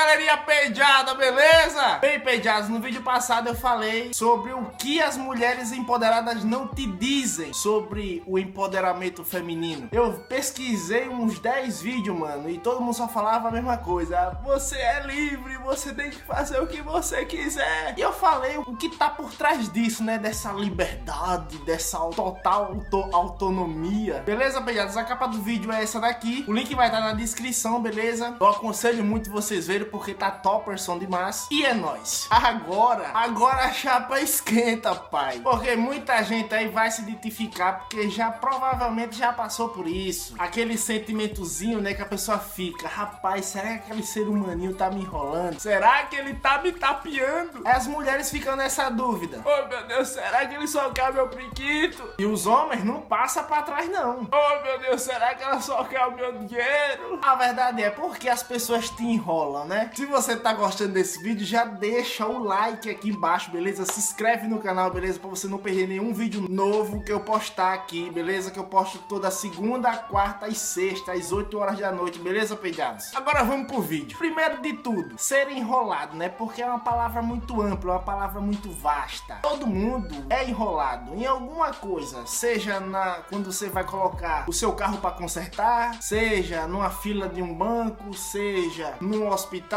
galerinha peijada, beleza? Bem, peijados, no vídeo passado eu falei sobre o que as mulheres empoderadas não te dizem sobre o empoderamento feminino. Eu pesquisei uns 10 vídeos, mano, e todo mundo só falava a mesma coisa. Você é livre, você tem que fazer o que você quiser. E eu falei o que tá por trás disso, né? Dessa liberdade, dessa total auto autonomia. Beleza, peijados? A capa do vídeo é essa daqui. O link vai estar na descrição, beleza? Eu aconselho muito vocês verem porque tá topperson demais. E é nóis. Agora, agora a chapa esquenta, pai. Porque muita gente aí vai se identificar porque já provavelmente já passou por isso. Aquele sentimentozinho, né, que a pessoa fica, rapaz, será que aquele ser humaninho tá me enrolando? Será que ele tá me tapeando? As mulheres ficam nessa dúvida. Oh, meu Deus, será que ele só quer meu priquito? E os homens não passam pra trás, não. Oh, meu Deus, será que ela só quer o meu dinheiro? A verdade é porque as pessoas te enrolam, né? Se você tá gostando desse vídeo, já deixa o like aqui embaixo, beleza? Se inscreve no canal, beleza? Pra você não perder nenhum vídeo novo que eu postar aqui, beleza? Que eu posto toda segunda, quarta e sexta, às 8 horas da noite, beleza, peidados? Agora vamos pro vídeo. Primeiro de tudo, ser enrolado, né? Porque é uma palavra muito ampla, uma palavra muito vasta. Todo mundo é enrolado em alguma coisa, seja na quando você vai colocar o seu carro para consertar, seja numa fila de um banco, seja num hospital,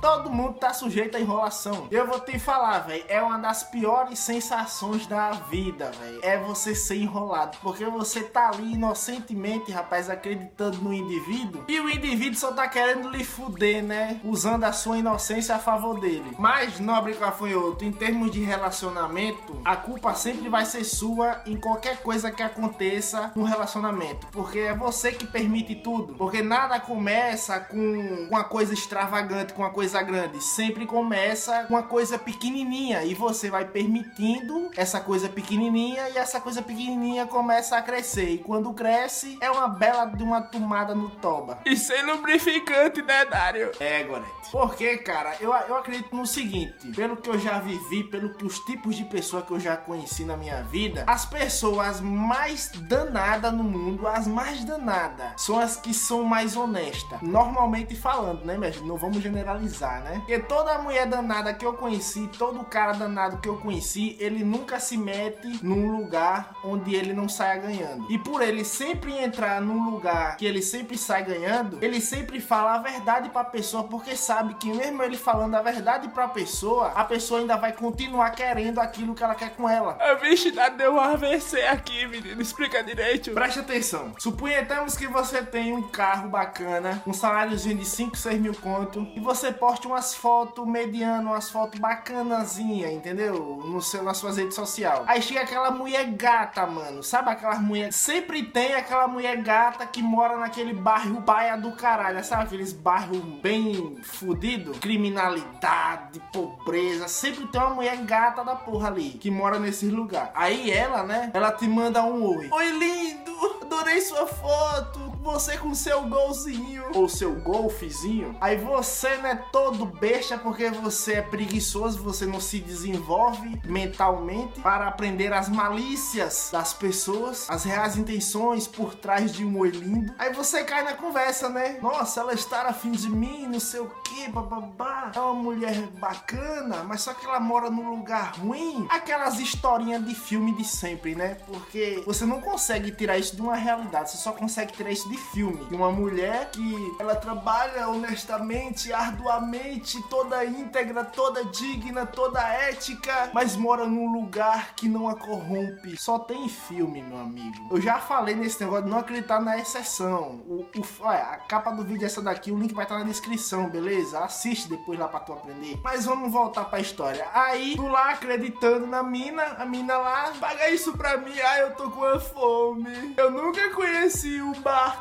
todo mundo tá sujeito à enrolação. Eu vou te falar, velho, é uma das piores sensações da vida, velho. É você ser enrolado, porque você tá ali inocentemente, rapaz, acreditando no indivíduo, e o indivíduo só tá querendo lhe fuder, né? Usando a sua inocência a favor dele. Mas, nobre cafanhoto, em termos de relacionamento, a culpa sempre vai ser sua em qualquer coisa que aconteça no relacionamento, porque é você que permite tudo, porque nada começa com uma coisa extravagante, com uma coisa grande, sempre começa com uma coisa pequenininha e você vai permitindo essa coisa pequenininha e essa coisa pequenininha começa a crescer e quando cresce é uma bela de uma tomada no toba. E sem lubrificante, né, Dário? É, Gorete. Porque, cara, eu, eu acredito no seguinte, pelo que eu já vivi, pelo que os tipos de pessoa que eu já conheci na minha vida, as pessoas mais danadas no mundo, as mais danadas, são as que são mais honestas. Normalmente falando, né, mestre? Não vamos generalizar, né? Porque toda mulher danada que eu conheci, todo cara danado que eu conheci, ele nunca se mete num lugar onde ele não saia ganhando. E por ele sempre entrar num lugar que ele sempre sai ganhando, ele sempre fala a verdade pra pessoa, porque sabe que mesmo ele falando a verdade pra pessoa, a pessoa ainda vai continuar querendo aquilo que ela quer com ela. A bicha deu um AVC aqui, menino. Explica direito. Preste atenção. Suponhamos que você tem um carro bacana, um saláriozinho de 5, 6 mil conto, e você poste umas fotos mediano, umas fotos bacanazinha, entendeu? No seu, nas suas redes sociais. Aí chega aquela mulher gata, mano. Sabe aquela mulher? Sempre tem aquela mulher gata que mora naquele bairro baia do caralho. Sabe aqueles bairros bem fudido? Criminalidade, pobreza. Sempre tem uma mulher gata da porra ali que mora nesse lugar. Aí ela, né? Ela te manda um oi. Oi, lindo! Adorei sua foto! Você com seu golzinho ou seu golfezinho. Aí você não é todo besta porque você é preguiçoso, você não se desenvolve mentalmente para aprender as malícias das pessoas, as reais intenções por trás de um oi lindo. Aí você cai na conversa, né? Nossa, ela está afim de mim, não sei o que, bababá. É uma mulher bacana, mas só que ela mora num lugar ruim. Aquelas historinhas de filme de sempre, né? Porque você não consegue tirar isso de uma realidade, você só consegue tirar isso de filme. De uma mulher que ela trabalha honestamente, arduamente, toda íntegra, toda digna, toda ética, mas mora num lugar que não a corrompe. Só tem filme, meu amigo. Eu já falei nesse negócio de não acreditar na exceção. O, o, a capa do vídeo é essa daqui, o link vai estar na descrição, beleza? Assiste depois lá pra tu aprender. Mas vamos voltar pra história. Aí, tu lá acreditando na mina, a mina lá, paga isso pra mim, ai eu tô com a fome. Eu nunca conheci um bar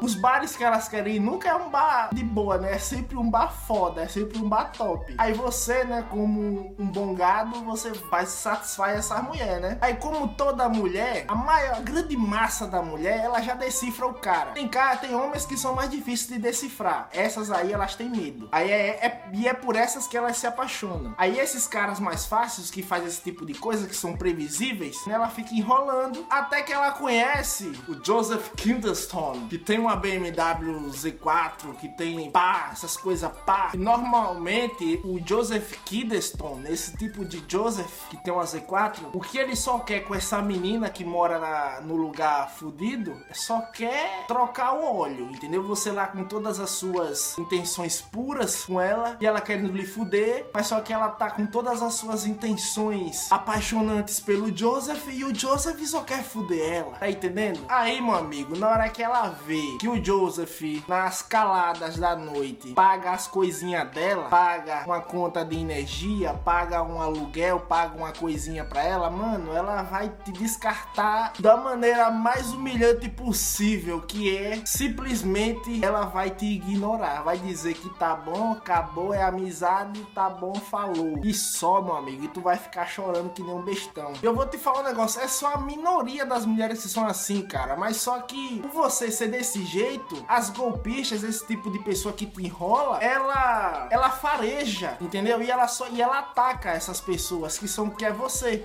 Os bares que elas querem ir nunca é um bar de boa, né? É sempre um bar foda, é sempre um bar top. Aí você, né, como um bom gado, você vai satisfazer essa mulher, né? Aí como toda mulher, a maior, a grande massa da mulher, ela já decifra o cara. Tem cara, tem homens que são mais difíceis de decifrar. Essas aí elas têm medo. Aí é, é e é por essas que elas se apaixonam. Aí esses caras mais fáceis que fazem esse tipo de coisa que são previsíveis, né, ela fica enrolando até que ela conhece o Joseph Kindlestone que tem uma BMW Z4, que tem pá, essas coisas pá. E normalmente o Joseph Kiddeston, esse tipo de Joseph que tem uma Z4, o que ele só quer com essa menina que mora na, no lugar fudido, só quer trocar o óleo, entendeu? Você lá com todas as suas intenções puras com ela e ela querendo lhe fuder, mas só que ela tá com todas as suas intenções apaixonantes pelo Joseph e o Joseph só quer fuder ela, tá entendendo? Aí, meu amigo, na hora que ela vê que o Joseph, nas caladas da noite, paga as coisinhas dela, paga uma conta de energia, paga um aluguel, paga uma coisinha pra ela, mano, ela vai te descartar da maneira mais humilhante possível, que é simplesmente ela vai te ignorar, vai dizer que tá bom, acabou, é amizade, tá bom, falou. E só, meu amigo, e tu vai ficar chorando que nem um bestão. Eu vou te falar um negócio, é só a minoria das mulheres que são assim, cara, mas só que por você desse jeito, as golpistas, esse tipo de pessoa que te enrola, ela ela fareja, entendeu? E ela só e ela ataca essas pessoas que são que é você.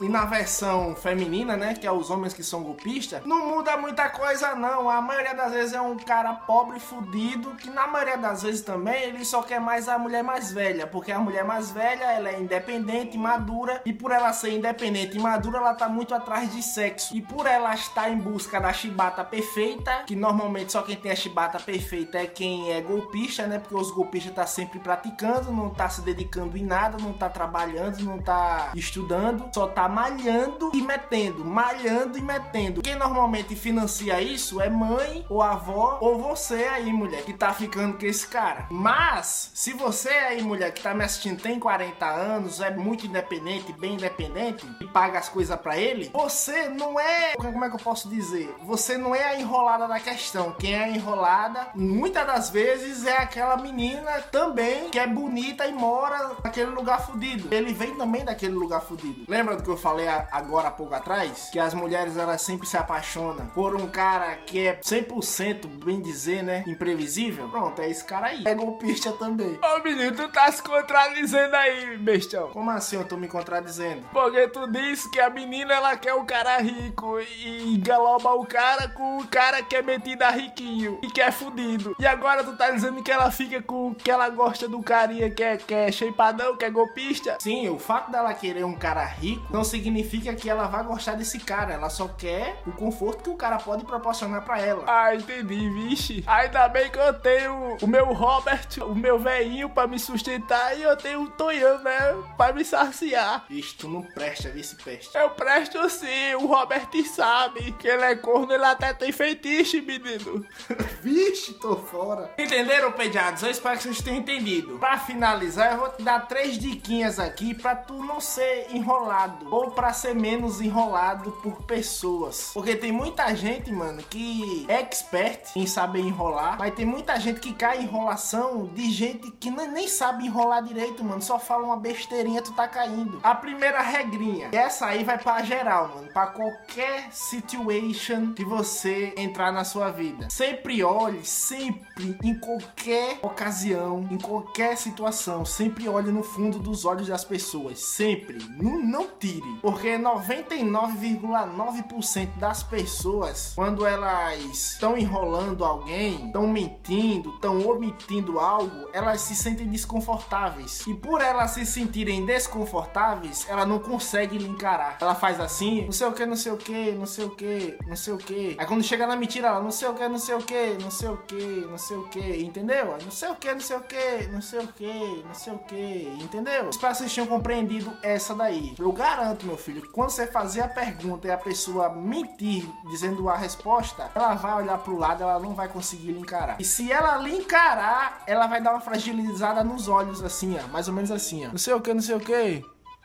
E na versão feminina, né, que é os homens que são golpistas, não muda muita coisa não. A maioria das vezes é um cara pobre, fudido, que na maioria das vezes também ele só quer mais a mulher mais velha, porque a mulher mais velha, ela é independente, madura, e por ela ser independente e madura, ela tá muito atrás de sexo. E por ela estar em busca da chibata perfeita, que normalmente só quem tem a chibata perfeita é quem é golpista, né, porque os golpistas tá sempre praticando, não tá se dedicando em nada, não tá trabalhando, não tá estudando, só tá malhando e metendo, malhando e metendo. Quem normalmente financia isso é mãe ou avó ou você aí, mulher, que tá ficando com esse cara. Mas, se você aí, mulher, que tá me assistindo, tem 40 anos, é muito independente, bem independente, e paga as coisas para ele, você não é, como é que eu posso dizer? Você não é a enrolada da questão. Quem é enrolada, muitas das vezes, é aquela menina também que é bonita e mora naquele lugar fudido. Ele vem também daquele lugar fudido. Lembra do que eu falei agora há pouco atrás, que as mulheres elas sempre se apaixonam por um cara que é 100%, bem dizer, né, imprevisível. Pronto, é esse cara aí. É golpista também. Ô menino, tu tá se contradizendo aí, bestão. Como assim eu tô me contradizendo? Porque tu disse que a menina ela quer o cara rico e engaloba o cara com o cara que é metido a riquinho e que é fudido. E agora tu tá dizendo que ela fica com que ela gosta do carinha que é, que é shapeadão, que é golpista? Sim, o fato dela querer um cara rico não significa que ela vai gostar desse cara. Ela só quer o conforto que o cara pode proporcionar para ela. Ah, entendi, vixe. Ainda bem que eu tenho o meu Robert, o meu velhinho para me sustentar e eu tenho o Tonhão, né, para me saciar. Vixe, tu não presta, vice peste. Eu presto sim, o Robert sabe que ele é corno, ele até tem feitiço, menino. vixe, tô fora. Entenderam, pediados? Eu espero que vocês tenham entendido. Para finalizar, eu vou te dar três diquinhas aqui para tu não ser enrolado ou para ser menos enrolado por pessoas. Porque tem muita gente, mano, que é expert em saber enrolar, mas tem muita gente que cai em enrolação de gente que nem sabe enrolar direito, mano. Só fala uma besteirinha, tu tá caindo. A primeira regrinha, essa aí vai para geral, mano, para qualquer situation que você entrar na sua vida. Sempre olhe, sempre, em qualquer ocasião, em qualquer situação, sempre olhe no fundo dos olhos das pessoas. Sempre. Não, não tire. Porque 99,9% das pessoas, quando elas estão enrolando alguém, estão mentindo, estão omitindo algo, elas se sentem desconfortáveis. E por elas se sentirem desconfortáveis, ela não consegue lhe encarar. Ela faz assim, não sei o que, não sei o que, não sei o que, não sei o que. Aí quando chega na mentira, ela não sei o que, não sei o que, não sei o que, não sei o que, entendeu? Não sei o que, não sei o que, não sei o que, não sei o que, entendeu? Espero que vocês tenham compreendido essa daí. Eu garanto, meu filho, quando você fazer a pergunta e a pessoa mentir dizendo a resposta, ela vai olhar pro lado, ela não vai conseguir lhe encarar. E se ela lhe encarar, ela vai dar uma fragilizada nos olhos, assim, ó. Mais ou menos assim, ó. Não sei o que, não sei o que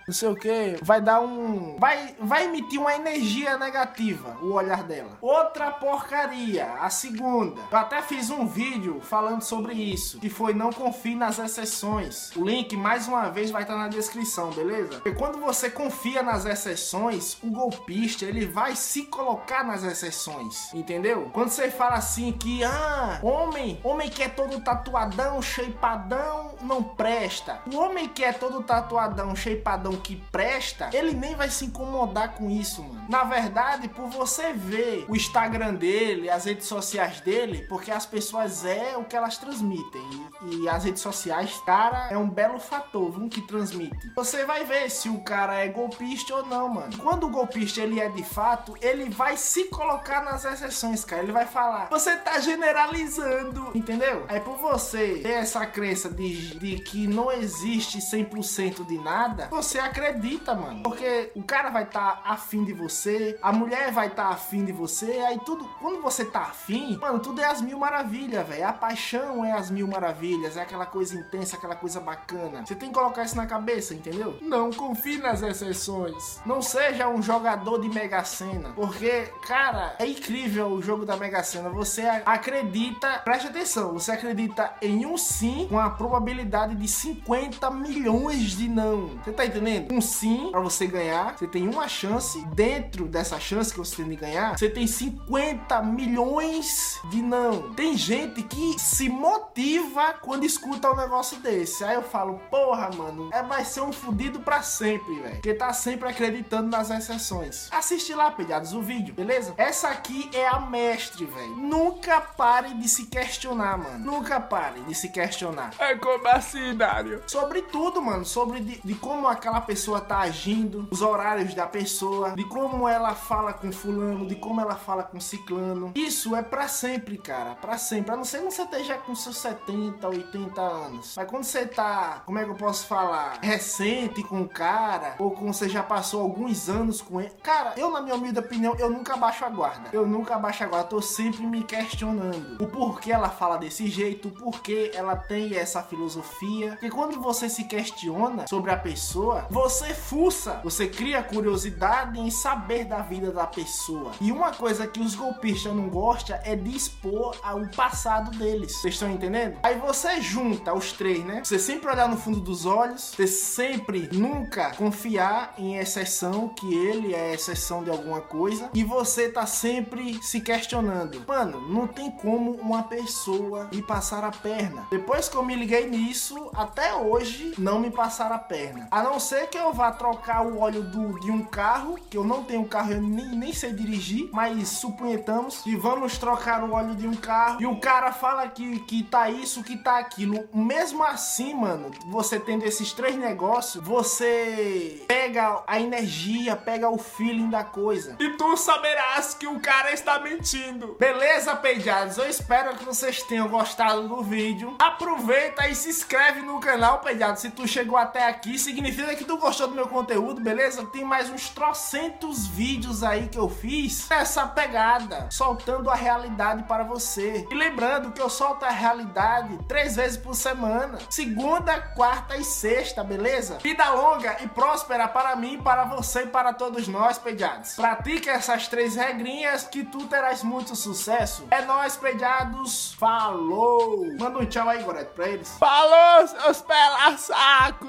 não sei o que, vai dar um. Vai, vai emitir uma energia negativa o olhar dela. Outra porcaria, a segunda. Eu até fiz um vídeo falando sobre isso, que foi não confie nas exceções. O link, mais uma vez, vai estar na descrição, beleza? Porque quando você confia nas exceções, o golpista ele vai se colocar nas exceções, entendeu? Quando você fala assim que, ah, homem, homem que é todo tatuadão, shapeadão, não presta. O homem que é todo tatuadão, shapeadão, que presta, ele nem vai se incomodar com isso, mano. Na verdade, por você ver o Instagram dele, as redes sociais dele, porque as pessoas é o que elas transmitem. E, e as redes sociais, cara, é um belo fator, viu, que transmite. Você vai ver se o cara é golpista ou não, mano. Quando o golpista ele é de fato, ele vai se colocar nas exceções, cara. Ele vai falar: "Você tá generalizando", entendeu? Aí por você ter essa crença de, de que não existe 100% de nada, você acredita, mano. Porque o cara vai estar tá afim de você, a mulher vai estar tá afim de você, aí tudo, quando você tá afim, mano, tudo é as mil maravilhas, velho. A paixão é as mil maravilhas, é aquela coisa intensa, aquela coisa bacana. Você tem que colocar isso na cabeça, entendeu? Não confie nas exceções. Não seja um jogador de Mega Sena, porque, cara, é incrível o jogo da Mega Sena. Você acredita, preste atenção, você acredita em um sim com a probabilidade de 50 milhões de não. Você tá entendendo? Um sim para você ganhar, você tem uma chance. Dentro dessa chance que você tem de ganhar, você tem 50 milhões de não. Tem gente que se motiva quando escuta um negócio desse. Aí eu falo, porra, mano, é vai ser um fudido para sempre, velho. Porque tá sempre acreditando nas exceções. Assiste lá, pedados, o vídeo, beleza? Essa aqui é a mestre, velho. Nunca pare de se questionar, mano. Nunca pare de se questionar. É como assim, Dário? Sobre tudo, mano. Sobre de, de como aquela pessoa tá agindo, os horários da pessoa, de como ela fala com fulano, de como ela fala com ciclano. Isso é para sempre, cara. para sempre. A não ser que você esteja com seus 70, 80 anos. Mas quando você tá, como é que eu posso falar? Recente com o cara, ou quando você já passou alguns anos com ele. Cara, eu, na minha humilde opinião, eu nunca baixo a guarda. Eu nunca baixo a guarda. Tô sempre me questionando o porquê ela fala desse jeito, o porquê ela tem essa filosofia. Porque quando você se questiona sobre a pessoa, você fuça, você cria curiosidade em saber da vida da pessoa. E uma coisa que os golpistas não gostam é de expor o passado deles. Vocês estão entendendo? Aí você junta os três, né? Você sempre olhar no fundo dos olhos, você sempre nunca confiar em exceção, que ele é exceção de alguma coisa, e você tá sempre se questionando. Mano, não tem como uma pessoa me passar a perna. Depois que eu me liguei nisso, até hoje não me passaram a perna. A não ser que eu vá trocar o óleo do, de um carro, que eu não tenho carro, eu nem, nem sei dirigir, mas suponhamos que vamos trocar o óleo de um carro e o cara fala que, que tá isso, que tá aquilo. Mesmo assim, mano, você tendo esses três negócios, você pega a energia, pega o feeling da coisa. E tu saberás que o cara está mentindo. Beleza, peidados? Eu espero que vocês tenham gostado do vídeo. Aproveita e se inscreve no canal, peidados. Se tu chegou até aqui, significa que tu gostou do meu conteúdo, beleza? Tem mais uns trocentos vídeos aí que eu fiz nessa pegada, soltando a realidade para você. E lembrando que eu solto a realidade três vezes por semana. Segunda, quarta e sexta, beleza? Vida longa e próspera para mim, para você e para todos nós, pediados. Pratique essas três regrinhas que tu terás muito sucesso. É nóis, pediados. Falou! Manda um tchau aí, Goreto, pra eles. Falou, seus pela saco!